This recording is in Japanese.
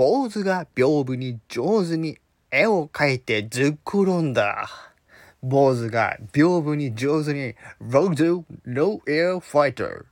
坊主が屏風に上手に絵を描いてずっころんだ。坊主が屏風に上手にロードローエアファイター。